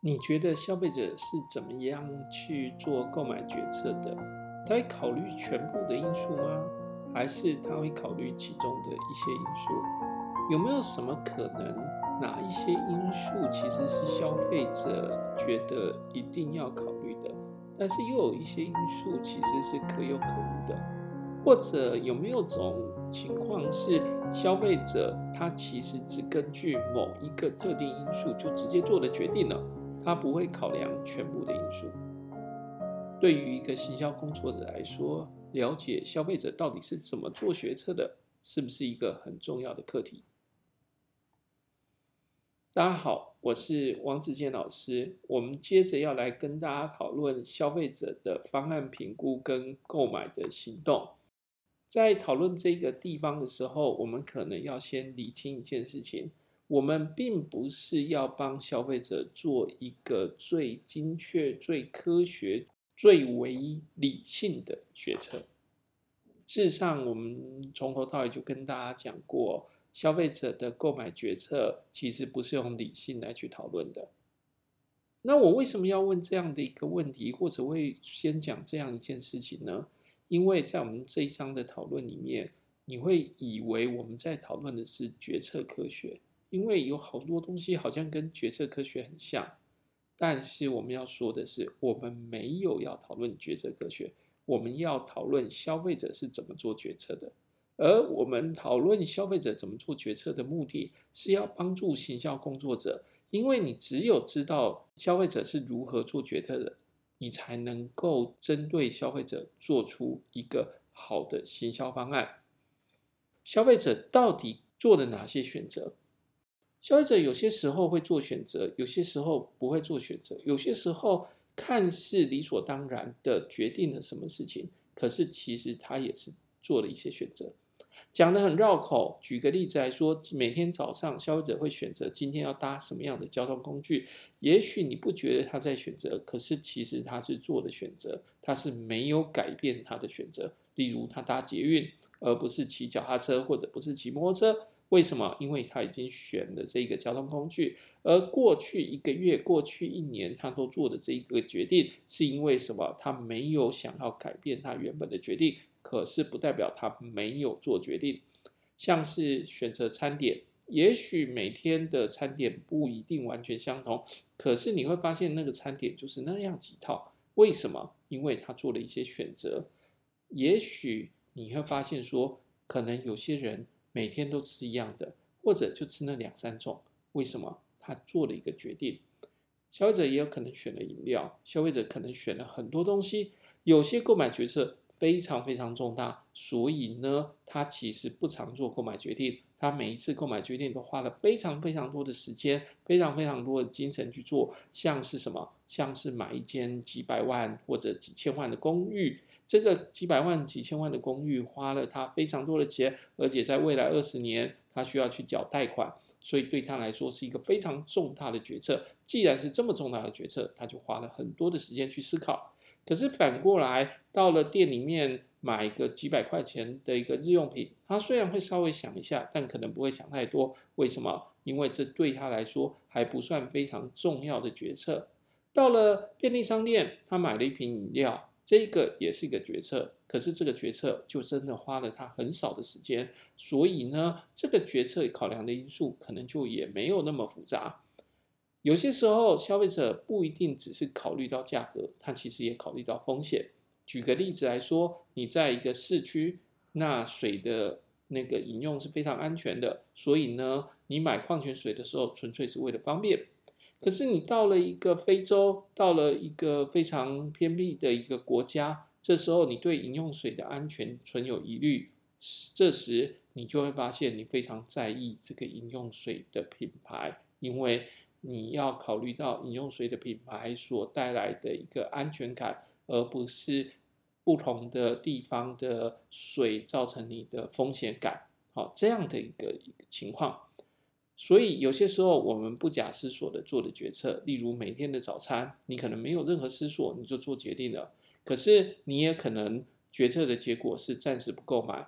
你觉得消费者是怎么样去做购买决策的？他会考虑全部的因素吗？还是他会考虑其中的一些因素？有没有什么可能？哪一些因素其实是消费者觉得一定要考虑的？但是又有一些因素其实是可有可无的？或者有没有种情况是消费者他其实只根据某一个特定因素就直接做了决定了？他不会考量全部的因素。对于一个行销工作者来说，了解消费者到底是怎么做决策的，是不是一个很重要的课题？大家好，我是王子健老师。我们接着要来跟大家讨论消费者的方案评估跟购买的行动。在讨论这个地方的时候，我们可能要先理清一件事情。我们并不是要帮消费者做一个最精确、最科学、最为理性的决策。事实上，我们从头到尾就跟大家讲过，消费者的购买决策其实不是用理性来去讨论的。那我为什么要问这样的一个问题，或者会先讲这样一件事情呢？因为在我们这一章的讨论里面，你会以为我们在讨论的是决策科学。因为有好多东西好像跟决策科学很像，但是我们要说的是，我们没有要讨论决策科学，我们要讨论消费者是怎么做决策的。而我们讨论消费者怎么做决策的目的是要帮助行销工作者，因为你只有知道消费者是如何做决策的，你才能够针对消费者做出一个好的行销方案。消费者到底做了哪些选择？消费者有些时候会做选择，有些时候不会做选择，有些时候看似理所当然的决定了什么事情，可是其实他也是做了一些选择。讲得很绕口，举个例子来说，每天早上消费者会选择今天要搭什么样的交通工具，也许你不觉得他在选择，可是其实他是做的选择，他是没有改变他的选择。例如他搭捷运，而不是骑脚踏车，或者不是骑摩托车。为什么？因为他已经选了这个交通工具，而过去一个月、过去一年，他都做的这个决定，是因为什么？他没有想要改变他原本的决定，可是不代表他没有做决定。像是选择餐点，也许每天的餐点不一定完全相同，可是你会发现那个餐点就是那样几套。为什么？因为他做了一些选择。也许你会发现说，可能有些人。每天都吃一样的，或者就吃那两三种，为什么？他做了一个决定。消费者也有可能选了饮料，消费者可能选了很多东西。有些购买决策非常非常重大，所以呢，他其实不常做购买决定。他每一次购买决定都花了非常非常多的时间，非常非常多的精神去做。像是什么？像是买一间几百万或者几千万的公寓。这个几百万、几千万的公寓花了他非常多的钱，而且在未来二十年，他需要去缴贷款，所以对他来说是一个非常重大的决策。既然是这么重大的决策，他就花了很多的时间去思考。可是反过来，到了店里面买个几百块钱的一个日用品，他虽然会稍微想一下，但可能不会想太多。为什么？因为这对他来说还不算非常重要的决策。到了便利商店，他买了一瓶饮料。这个也是一个决策，可是这个决策就真的花了他很少的时间，所以呢，这个决策考量的因素可能就也没有那么复杂。有些时候，消费者不一定只是考虑到价格，他其实也考虑到风险。举个例子来说，你在一个市区，那水的那个饮用是非常安全的，所以呢，你买矿泉水的时候，纯粹是为了方便。可是你到了一个非洲，到了一个非常偏僻的一个国家，这时候你对饮用水的安全存有疑虑，这时你就会发现你非常在意这个饮用水的品牌，因为你要考虑到饮用水的品牌所带来的一个安全感，而不是不同的地方的水造成你的风险感。好，这样的一个情况。所以有些时候，我们不假思索的做的决策，例如每天的早餐，你可能没有任何思索，你就做决定了。可是你也可能决策的结果是暂时不购买，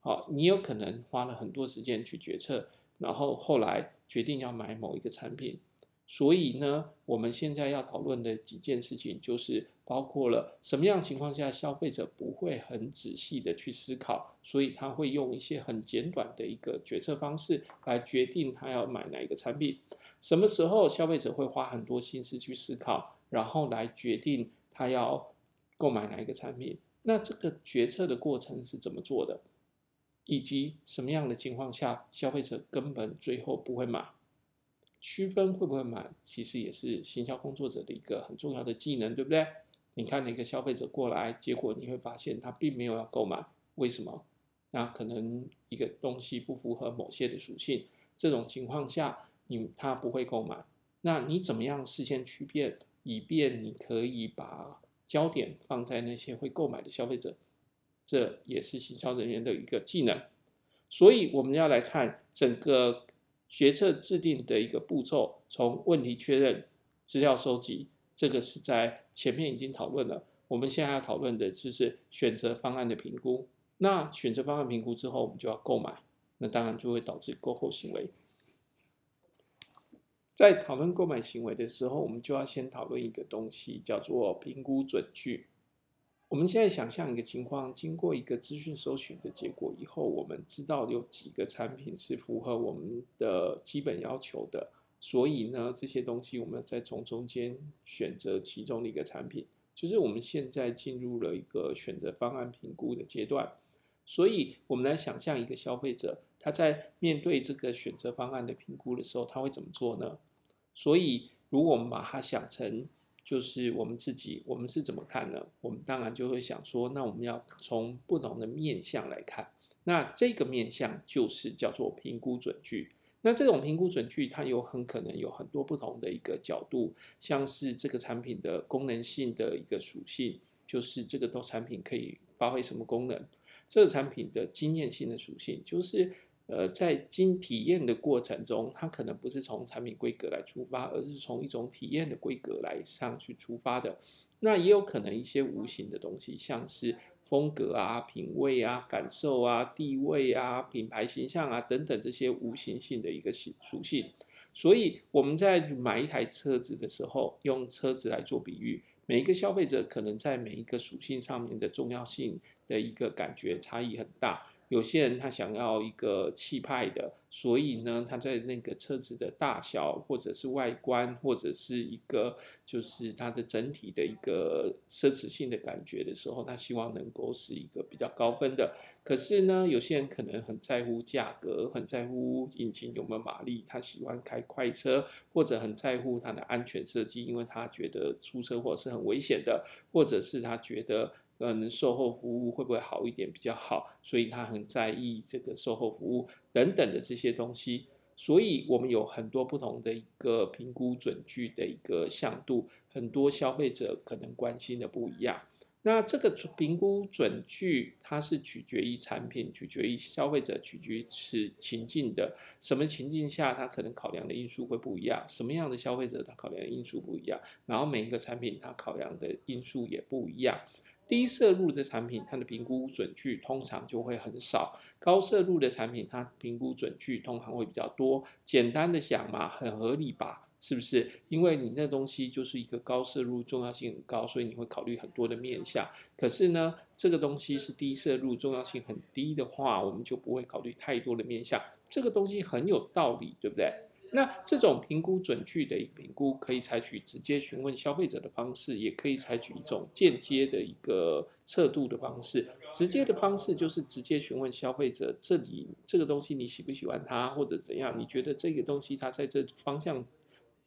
好，你有可能花了很多时间去决策，然后后来决定要买某一个产品。所以呢，我们现在要讨论的几件事情，就是包括了什么样情况下消费者不会很仔细的去思考，所以他会用一些很简短的一个决策方式来决定他要买哪一个产品。什么时候消费者会花很多心思去思考，然后来决定他要购买哪一个产品？那这个决策的过程是怎么做的？以及什么样的情况下消费者根本最后不会买？区分会不会买，其实也是行销工作者的一个很重要的技能，对不对？你看哪个消费者过来，结果你会发现他并没有要购买，为什么？那可能一个东西不符合某些的属性，这种情况下，你他不会购买。那你怎么样事先区别，以便你可以把焦点放在那些会购买的消费者？这也是行销人员的一个技能。所以我们要来看整个。决策制定的一个步骤，从问题确认、资料收集，这个是在前面已经讨论了。我们现在要讨论的就是选择方案的评估。那选择方案评估之后，我们就要购买，那当然就会导致购后行为。在讨论购买行为的时候，我们就要先讨论一个东西，叫做评估准据。我们现在想象一个情况，经过一个资讯搜寻的结果以后，我们知道有几个产品是符合我们的基本要求的，所以呢，这些东西我们再从中间选择其中的一个产品，就是我们现在进入了一个选择方案评估的阶段。所以，我们来想象一个消费者，他在面对这个选择方案的评估的时候，他会怎么做呢？所以，如果我们把它想成就是我们自己，我们是怎么看呢？我们当然就会想说，那我们要从不同的面向来看。那这个面向就是叫做评估准据。那这种评估准据，它有很可能有很多不同的一个角度，像是这个产品的功能性的一个属性，就是这个都产品可以发挥什么功能；这个产品的经验性的属性，就是。呃，在经体验的过程中，它可能不是从产品规格来出发，而是从一种体验的规格来上去出发的。那也有可能一些无形的东西，像是风格啊、品味啊、感受啊、地位啊、品牌形象啊等等这些无形性的一个性属性。所以我们在买一台车子的时候，用车子来做比喻，每一个消费者可能在每一个属性上面的重要性的一个感觉差异很大。有些人他想要一个气派的，所以呢，他在那个车子的大小，或者是外观，或者是一个就是它的整体的一个奢侈性的感觉的时候，他希望能够是一个比较高分的。可是呢，有些人可能很在乎价格，很在乎引擎有没有马力，他喜欢开快车，或者很在乎它的安全设计，因为他觉得出车祸是很危险的，或者是他觉得。嗯，售后服务会不会好一点比较好？所以他很在意这个售后服务等等的这些东西。所以我们有很多不同的一个评估准据的一个向度，很多消费者可能关心的不一样。那这个评估准据它是取决于产品，取决于消费者，取决于此情境的。什么情境下它可能考量的因素会不一样？什么样的消费者他考量的因素不一样？然后每一个产品它考量的因素也不一样。低摄入的产品，它的评估准据通常就会很少；高摄入的产品，它评估准据通常会比较多。简单的想嘛，很合理吧？是不是？因为你那东西就是一个高摄入，重要性很高，所以你会考虑很多的面向。可是呢，这个东西是低摄入，重要性很低的话，我们就不会考虑太多的面向。这个东西很有道理，对不对？那这种评估准据的一个评估，可以采取直接询问消费者的方式，也可以采取一种间接的一个测度的方式。直接的方式就是直接询问消费者，这里这个东西你喜不喜欢它，或者怎样？你觉得这个东西它在这方向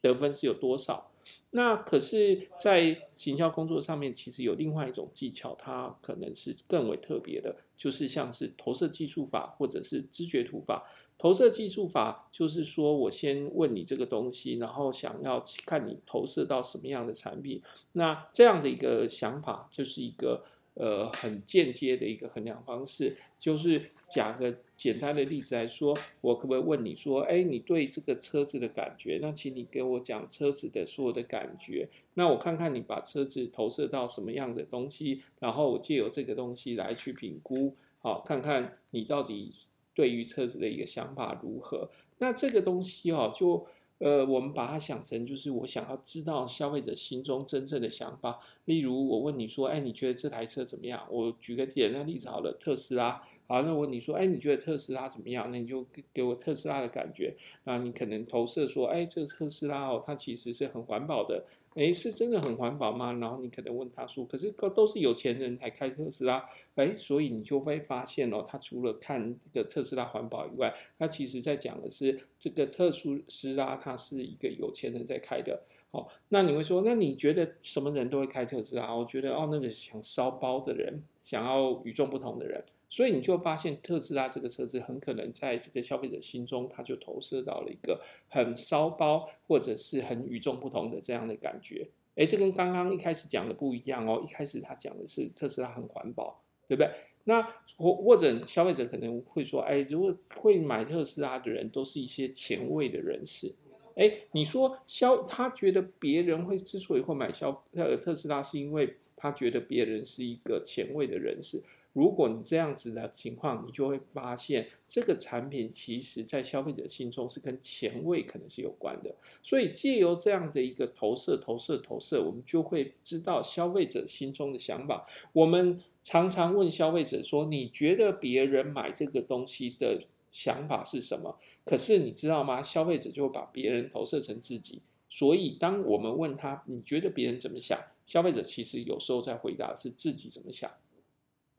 得分是有多少？那可是，在行销工作上面，其实有另外一种技巧，它可能是更为特别的，就是像是投射技术法或者是知觉图法。投射技术法就是说，我先问你这个东西，然后想要看你投射到什么样的产品。那这样的一个想法，就是一个呃很间接的一个衡量方式。就是讲个简单的例子来说，我可不可以问你说，哎，你对这个车子的感觉？那请你给我讲车子的所有的感觉。那我看看你把车子投射到什么样的东西，然后我借由这个东西来去评估，好，看看你到底。对于车子的一个想法如何？那这个东西哦，就呃，我们把它想成就是我想要知道消费者心中真正的想法。例如，我问你说，哎，你觉得这台车怎么样？我举个简单例子好了，特斯拉。好，那我问你说，哎，你觉得特斯拉怎么样？那你就给我特斯拉的感觉。那你可能投射说，哎，这个特斯拉哦，它其实是很环保的。哎，是真的很环保吗？然后你可能问他说，可是都是有钱人才开特斯拉。哎，所以你就会发现哦，他除了看这个特斯拉环保以外，他其实在讲的是这个特殊斯拉，它是一个有钱人在开的。好，那你会说，那你觉得什么人都会开特斯拉？我觉得哦，那个想烧包的人，想要与众不同的人。所以你就发现特斯拉这个车子很可能在这个消费者心中，它就投射到了一个很骚包或者是很与众不同的这样的感觉。诶，这跟刚刚一开始讲的不一样哦。一开始他讲的是特斯拉很环保，对不对？那或或者消费者可能会说，诶，如果会买特斯拉的人都是一些前卫的人士。诶，你说消他觉得别人会之所以会买消呃特斯拉，是因为他觉得别人是一个前卫的人士。如果你这样子的情况，你就会发现这个产品其实在消费者心中是跟前卫可能是有关的。所以借由这样的一个投射、投射、投射，我们就会知道消费者心中的想法。我们常常问消费者说：“你觉得别人买这个东西的想法是什么？”可是你知道吗？消费者就会把别人投射成自己。所以当我们问他：“你觉得别人怎么想？”消费者其实有时候在回答是自己怎么想。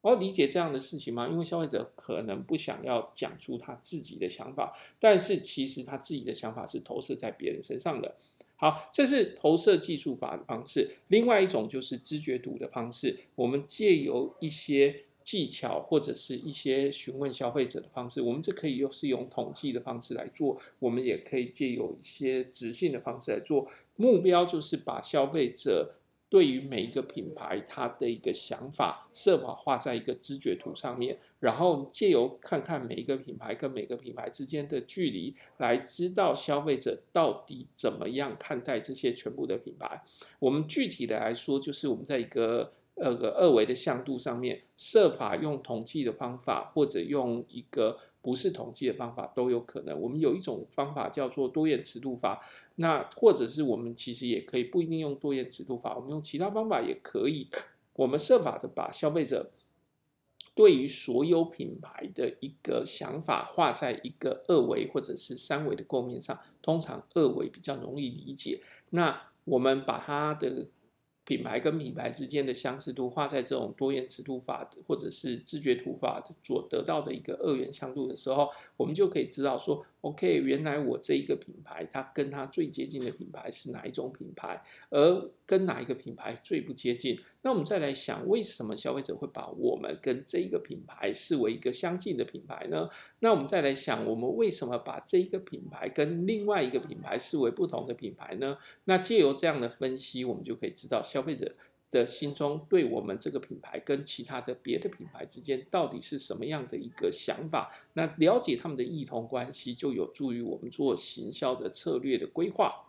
我要理解这样的事情吗？因为消费者可能不想要讲出他自己的想法，但是其实他自己的想法是投射在别人身上的。好，这是投射技术法的方式。另外一种就是知觉图的方式，我们借由一些技巧或者是一些询问消费者的方式，我们这可以又是用统计的方式来做，我们也可以借由一些直性的方式来做。目标就是把消费者。对于每一个品牌，它的一个想法，设法画在一个知觉图上面，然后借由看看每一个品牌跟每个品牌之间的距离，来知道消费者到底怎么样看待这些全部的品牌。我们具体的来说，就是我们在一个呃个二维的向度上面，设法用统计的方法，或者用一个不是统计的方法都有可能。我们有一种方法叫做多元尺度法。那或者是我们其实也可以不一定用多元尺度法，我们用其他方法也可以。我们设法的把消费者对于所有品牌的一个想法画在一个二维或者是三维的构面上，通常二维比较容易理解。那我们把它的。品牌跟品牌之间的相似度画在这种多元尺度法或者是知觉图法所得到的一个二元向度的时候，我们就可以知道说，OK，原来我这一个品牌它跟它最接近的品牌是哪一种品牌，而跟哪一个品牌最不接近。那我们再来想，为什么消费者会把我们跟这一个品牌视为一个相近的品牌呢？那我们再来想，我们为什么把这一个品牌跟另外一个品牌视为不同的品牌呢？那借由这样的分析，我们就可以知道。消费者的心中对我们这个品牌跟其他的别的品牌之间到底是什么样的一个想法？那了解他们的异同关系，就有助于我们做行销的策略的规划。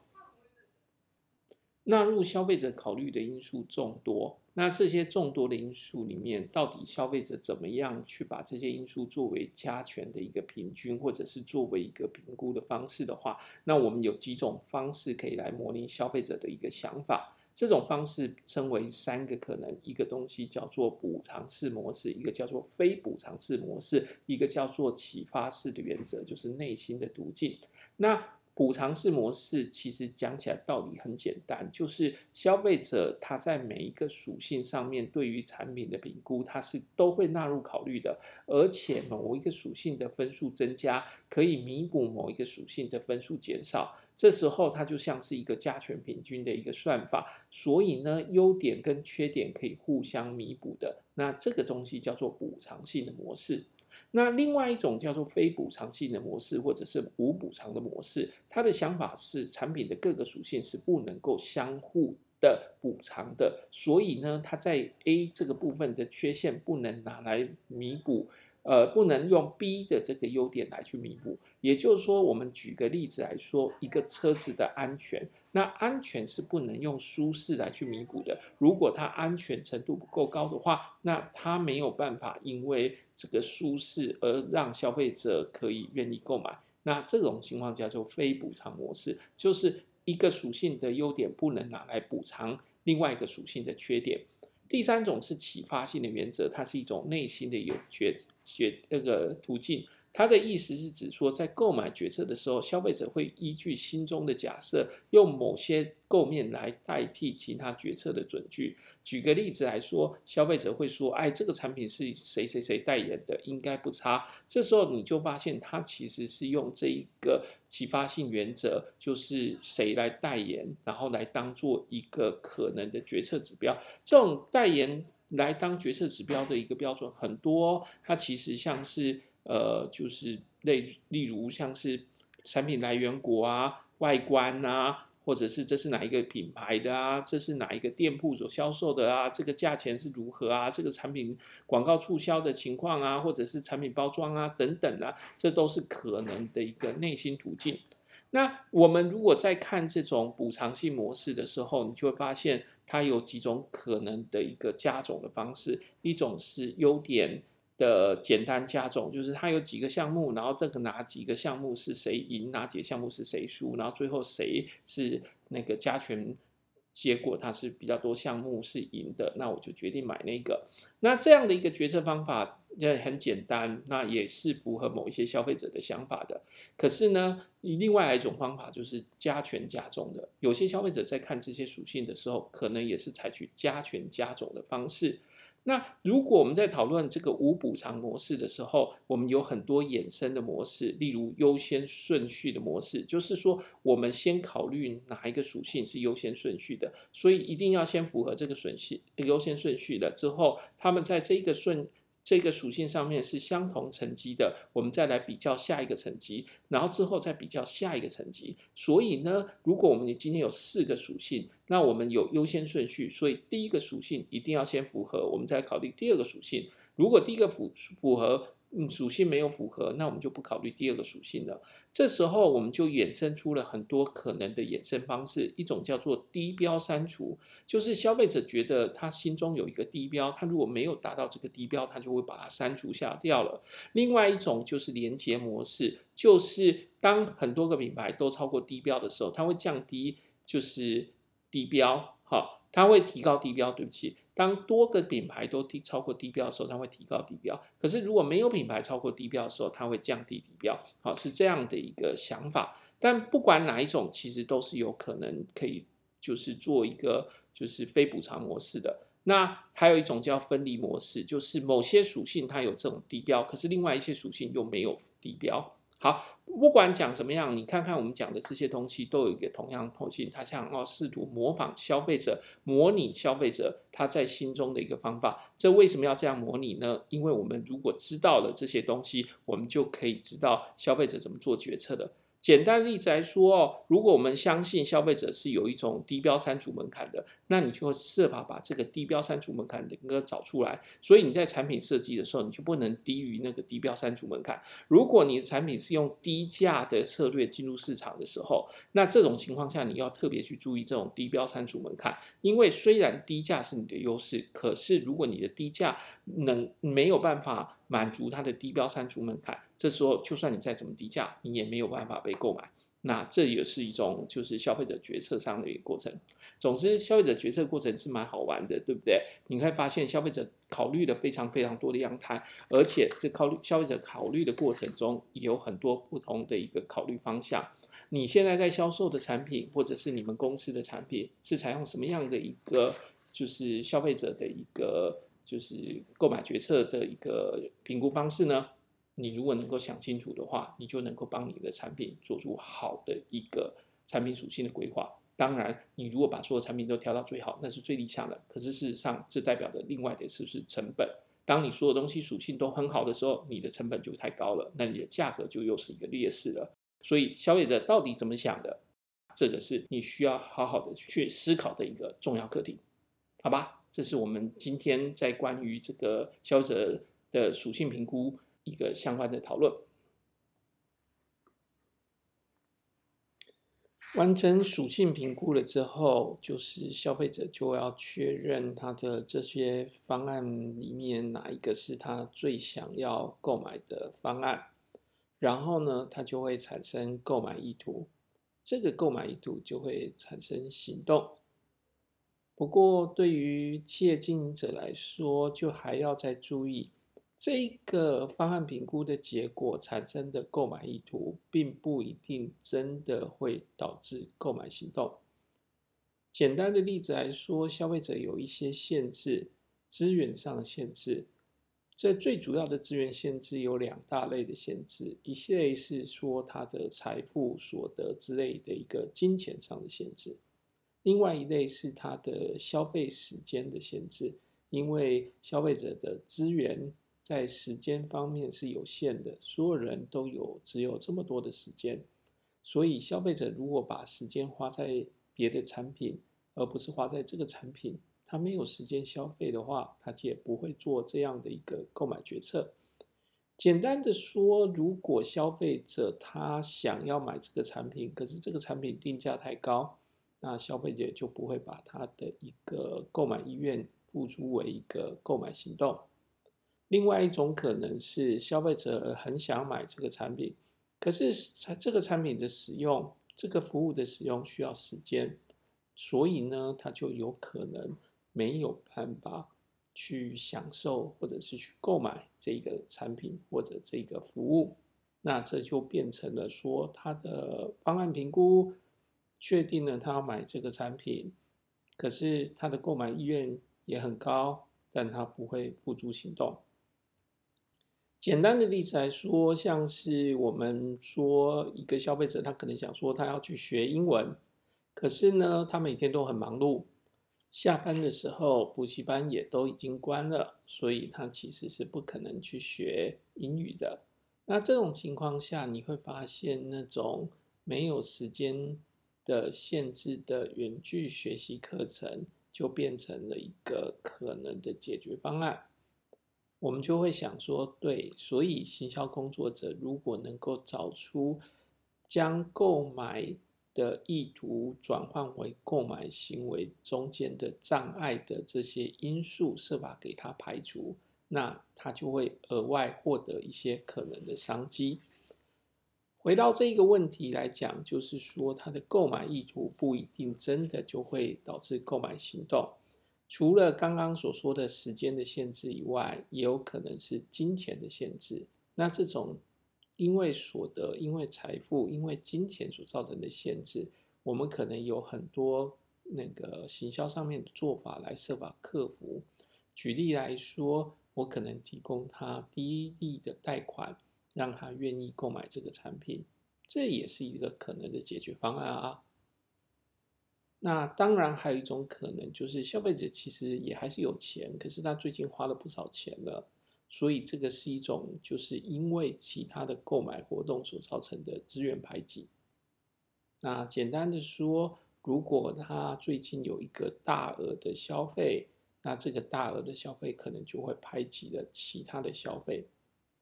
纳入消费者考虑的因素众多，那这些众多的因素里面，到底消费者怎么样去把这些因素作为加权的一个平均，或者是作为一个评估的方式的话，那我们有几种方式可以来模拟消费者的一个想法。这种方式称为三个可能，一个东西叫做补偿式模式，一个叫做非补偿式模式，一个叫做启发式的原则，就是内心的途径。那补偿式模式其实讲起来道理很简单，就是消费者他在每一个属性上面对于产品的评估，他是都会纳入考虑的，而且某一个属性的分数增加，可以弥补某一个属性的分数减少。这时候它就像是一个加权平均的一个算法，所以呢，优点跟缺点可以互相弥补的。那这个东西叫做补偿性的模式。那另外一种叫做非补偿性的模式，或者是无补偿的模式，它的想法是产品的各个属性是不能够相互的补偿的，所以呢，它在 A 这个部分的缺陷不能拿来弥补。呃，不能用 B 的这个优点来去弥补，也就是说，我们举个例子来说，一个车子的安全，那安全是不能用舒适来去弥补的。如果它安全程度不够高的话，那它没有办法因为这个舒适而让消费者可以愿意购买。那这种情况叫做非补偿模式，就是一个属性的优点不能拿来补偿另外一个属性的缺点。第三种是启发性的原则，它是一种内心的有决决那个途径。它的意思是指说，在购买决策的时候，消费者会依据心中的假设，用某些构面来代替其他决策的准据。举个例子来说，消费者会说：“哎，这个产品是谁谁谁代言的，应该不差。”这时候你就发现，他其实是用这一个启发性原则，就是谁来代言，然后来当做一个可能的决策指标。这种代言来当决策指标的一个标准很多，它其实像是。呃，就是类例如像是产品来源国啊、外观啊，或者是这是哪一个品牌的啊，这是哪一个店铺所销售的啊，这个价钱是如何啊，这个产品广告促销的情况啊，或者是产品包装啊等等啊，这都是可能的一个内心途径。那我们如果在看这种补偿性模式的时候，你就会发现它有几种可能的一个加总的方式，一种是优点。的简单加总，就是它有几个项目，然后这个哪几个项目是谁赢，哪几个项目是谁输，然后最后谁是那个加权结果，它是比较多项目是赢的，那我就决定买那个。那这样的一个决策方法也很简单，那也是符合某一些消费者的想法的。可是呢，另外一种方法就是加权加总的，有些消费者在看这些属性的时候，可能也是采取加权加总的方式。那如果我们在讨论这个无补偿模式的时候，我们有很多衍生的模式，例如优先顺序的模式，就是说我们先考虑哪一个属性是优先顺序的，所以一定要先符合这个顺序优先顺序的之后，他们在这个顺。这个属性上面是相同层级的，我们再来比较下一个层级，然后之后再比较下一个层级。所以呢，如果我们今天有四个属性，那我们有优先顺序，所以第一个属性一定要先符合，我们再考虑第二个属性。如果第一个符符合，嗯，属性没有符合，那我们就不考虑第二个属性了。这时候我们就衍生出了很多可能的衍生方式，一种叫做低标删除，就是消费者觉得他心中有一个低标，他如果没有达到这个低标，他就会把它删除下掉了。另外一种就是连结模式，就是当很多个品牌都超过低标的时候，它会降低，就是低标，好，它会提高低标，对不起。当多个品牌都低超过低标的时候，它会提高低标。可是如果没有品牌超过低标的时候，它会降低低标。好，是这样的一个想法。但不管哪一种，其实都是有可能可以就是做一个就是非补偿模式的。那还有一种叫分离模式，就是某些属性它有这种低标，可是另外一些属性又没有低标。好。不管讲怎么样，你看看我们讲的这些东西都有一个同样特性，它想要试图模仿消费者，模拟消费者他在心中的一个方法。这为什么要这样模拟呢？因为我们如果知道了这些东西，我们就可以知道消费者怎么做决策的。简单例子来说哦，如果我们相信消费者是有一种低标删除门槛的，那你就设法把这个低标删除门槛的个找出来。所以你在产品设计的时候，你就不能低于那个低标删除门槛。如果你的产品是用低价的策略进入市场的时候，那这种情况下你要特别去注意这种低标删除门槛，因为虽然低价是你的优势，可是如果你的低价能没有办法满足它的低标删除门槛。这时候，就算你再怎么低价，你也没有办法被购买。那这也是一种就是消费者决策上的一个过程。总之，消费者决策过程是蛮好玩的，对不对？你会发现消费者考虑了非常非常多的样态，而且这考虑消费者考虑的过程中也有很多不同的一个考虑方向。你现在在销售的产品，或者是你们公司的产品，是采用什么样的一个就是消费者的一个就是购买决策的一个评估方式呢？你如果能够想清楚的话，你就能够帮你的产品做出好的一个产品属性的规划。当然，你如果把所有产品都调到最好，那是最理想的。可是事实上，这代表的另外的是不是成本？当你所有东西属性都很好的时候，你的成本就太高了，那你的价格就又是一个劣势了。所以，消费者到底怎么想的？这个是你需要好好的去思考的一个重要课题，好吧？这是我们今天在关于这个消费者的属性评估。一个相关的讨论，完成属性评估了之后，就是消费者就要确认他的这些方案里面哪一个是他最想要购买的方案。然后呢，他就会产生购买意图，这个购买意图就会产生行动。不过，对于企业经营者来说，就还要再注意，这个方案评估的结果产生的购买意图，并不一定真的会导致购买行动。简单的例子来说，消费者有一些限制，资源上的限制。这最主要的资源限制有两大类的限制，一类是说他的财富、所得之类的一个金钱上的限制。另外一类是它的消费时间的限制，因为消费者的资源在时间方面是有限的，所有人都有只有这么多的时间，所以消费者如果把时间花在别的产品，而不是花在这个产品，他没有时间消费的话，他也不会做这样的一个购买决策。简单的说，如果消费者他想要买这个产品，可是这个产品定价太高。那消费者就不会把他的一个购买意愿付诸为一个购买行动。另外一种可能是消费者很想买这个产品，可是这个产品的使用、这个服务的使用需要时间，所以呢，他就有可能没有办法去享受或者是去购买这个产品或者这个服务。那这就变成了说他的方案评估。确定了他要买这个产品，可是他的购买意愿也很高，但他不会付诸行动。简单的例子来说，像是我们说一个消费者，他可能想说他要去学英文，可是呢，他每天都很忙碌，下班的时候补习班也都已经关了，所以他其实是不可能去学英语的。那这种情况下，你会发现那种没有时间的限制的远距学习课程就变成了一个可能的解决方案。我们就会想说，对，所以行销工作者如果能够找出将购买的意图转换为购买行为中间的障碍的这些因素，设法给他排除，那他就会额外获得一些可能的商机。回到这个问题来讲，就是说，他的购买意图不一定真的就会导致购买行动。除了刚刚所说的时间的限制以外，也有可能是金钱的限制。那这种因为所得、因为财富、因为金钱所造成的限制，我们可能有很多那个行销上面的做法来设法克服。举例来说，我可能提供他低利的贷款。让他愿意购买这个产品，这也是一个可能的解决方案啊。那当然还有一种可能，就是消费者其实也还是有钱，可是他最近花了不少钱了，所以这个是一种就是因为其他的购买活动所造成的资源排挤。那简单的说，如果他最近有一个大额的消费，那这个大额的消费可能就会排挤了其他的消费。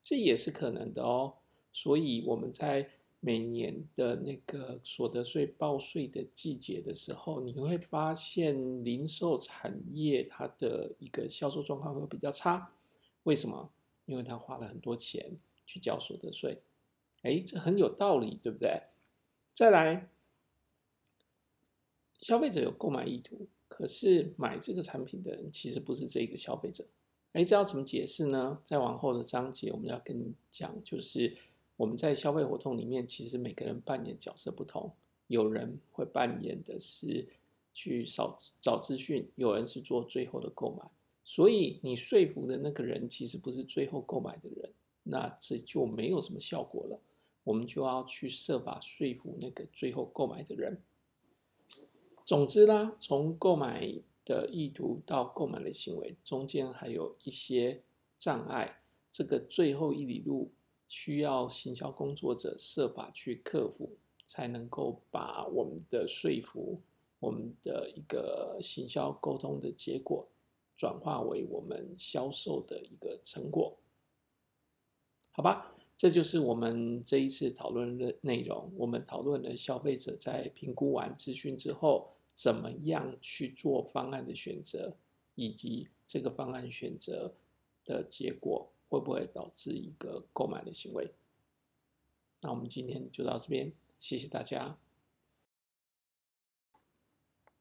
这也是可能的哦，所以我们在每年的那个所得税报税的季节的时候，你会发现零售产业它的一个销售状况会比较差。为什么？因为他花了很多钱去交所得税。哎，这很有道理，对不对？再来，消费者有购买意图，可是买这个产品的人其实不是这个消费者。哎，这要怎么解释呢？再往后的章节，我们要跟你讲，就是我们在消费活动里面，其实每个人扮演角色不同。有人会扮演的是去找找资讯，有人是做最后的购买。所以你说服的那个人，其实不是最后购买的人，那这就没有什么效果了。我们就要去设法说服那个最后购买的人。总之啦，从购买。的意图到购买的行为中间还有一些障碍，这个最后一里路需要行销工作者设法去克服，才能够把我们的说服、我们的一个行销沟通的结果转化为我们销售的一个成果。好吧，这就是我们这一次讨论的内容。我们讨论了消费者在评估完资讯之后。怎么样去做方案的选择，以及这个方案选择的结果会不会导致一个购买的行为？那我们今天就到这边，谢谢大家。